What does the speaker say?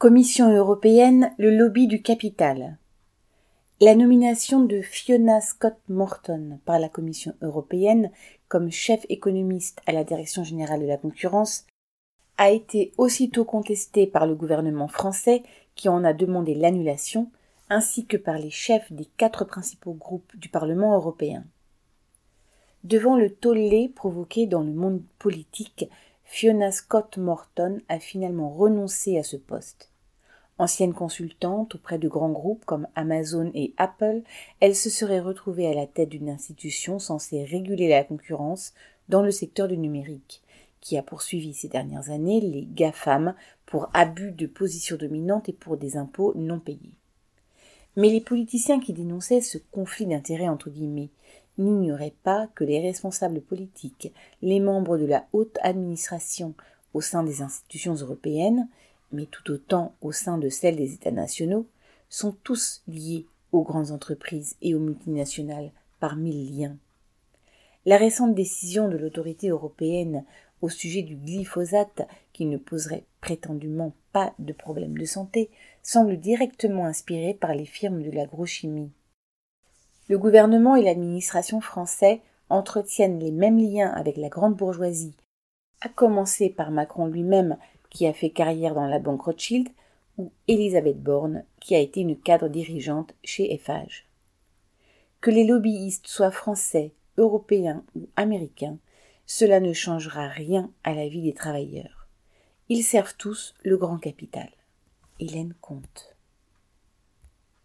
Commission européenne, le lobby du capital. La nomination de Fiona Scott Morton par la Commission européenne comme chef économiste à la Direction générale de la concurrence a été aussitôt contestée par le gouvernement français qui en a demandé l'annulation, ainsi que par les chefs des quatre principaux groupes du Parlement européen. Devant le tollé provoqué dans le monde politique, Fiona Scott Morton a finalement renoncé à ce poste. Ancienne consultante auprès de grands groupes comme Amazon et Apple, elle se serait retrouvée à la tête d'une institution censée réguler la concurrence dans le secteur du numérique, qui a poursuivi ces dernières années les GAFAM pour abus de position dominante et pour des impôts non payés. Mais les politiciens qui dénonçaient ce conflit d'intérêts entre n'ignoraient pas que les responsables politiques, les membres de la haute administration au sein des institutions européennes, mais tout autant au sein de celles des États nationaux, sont tous liés aux grandes entreprises et aux multinationales par mille liens. La récente décision de l'autorité européenne au sujet du glyphosate, qui ne poserait prétendument pas de problème de santé, semble directement inspirée par les firmes de l'agrochimie. Le gouvernement et l'administration français entretiennent les mêmes liens avec la grande bourgeoisie, à commencer par Macron lui-même qui a fait carrière dans la banque Rothschild, ou Elisabeth Borne, qui a été une cadre dirigeante chez Eiffage. Que les lobbyistes soient français, européens ou américains, cela ne changera rien à la vie des travailleurs. Ils servent tous le grand capital. Hélène Comte.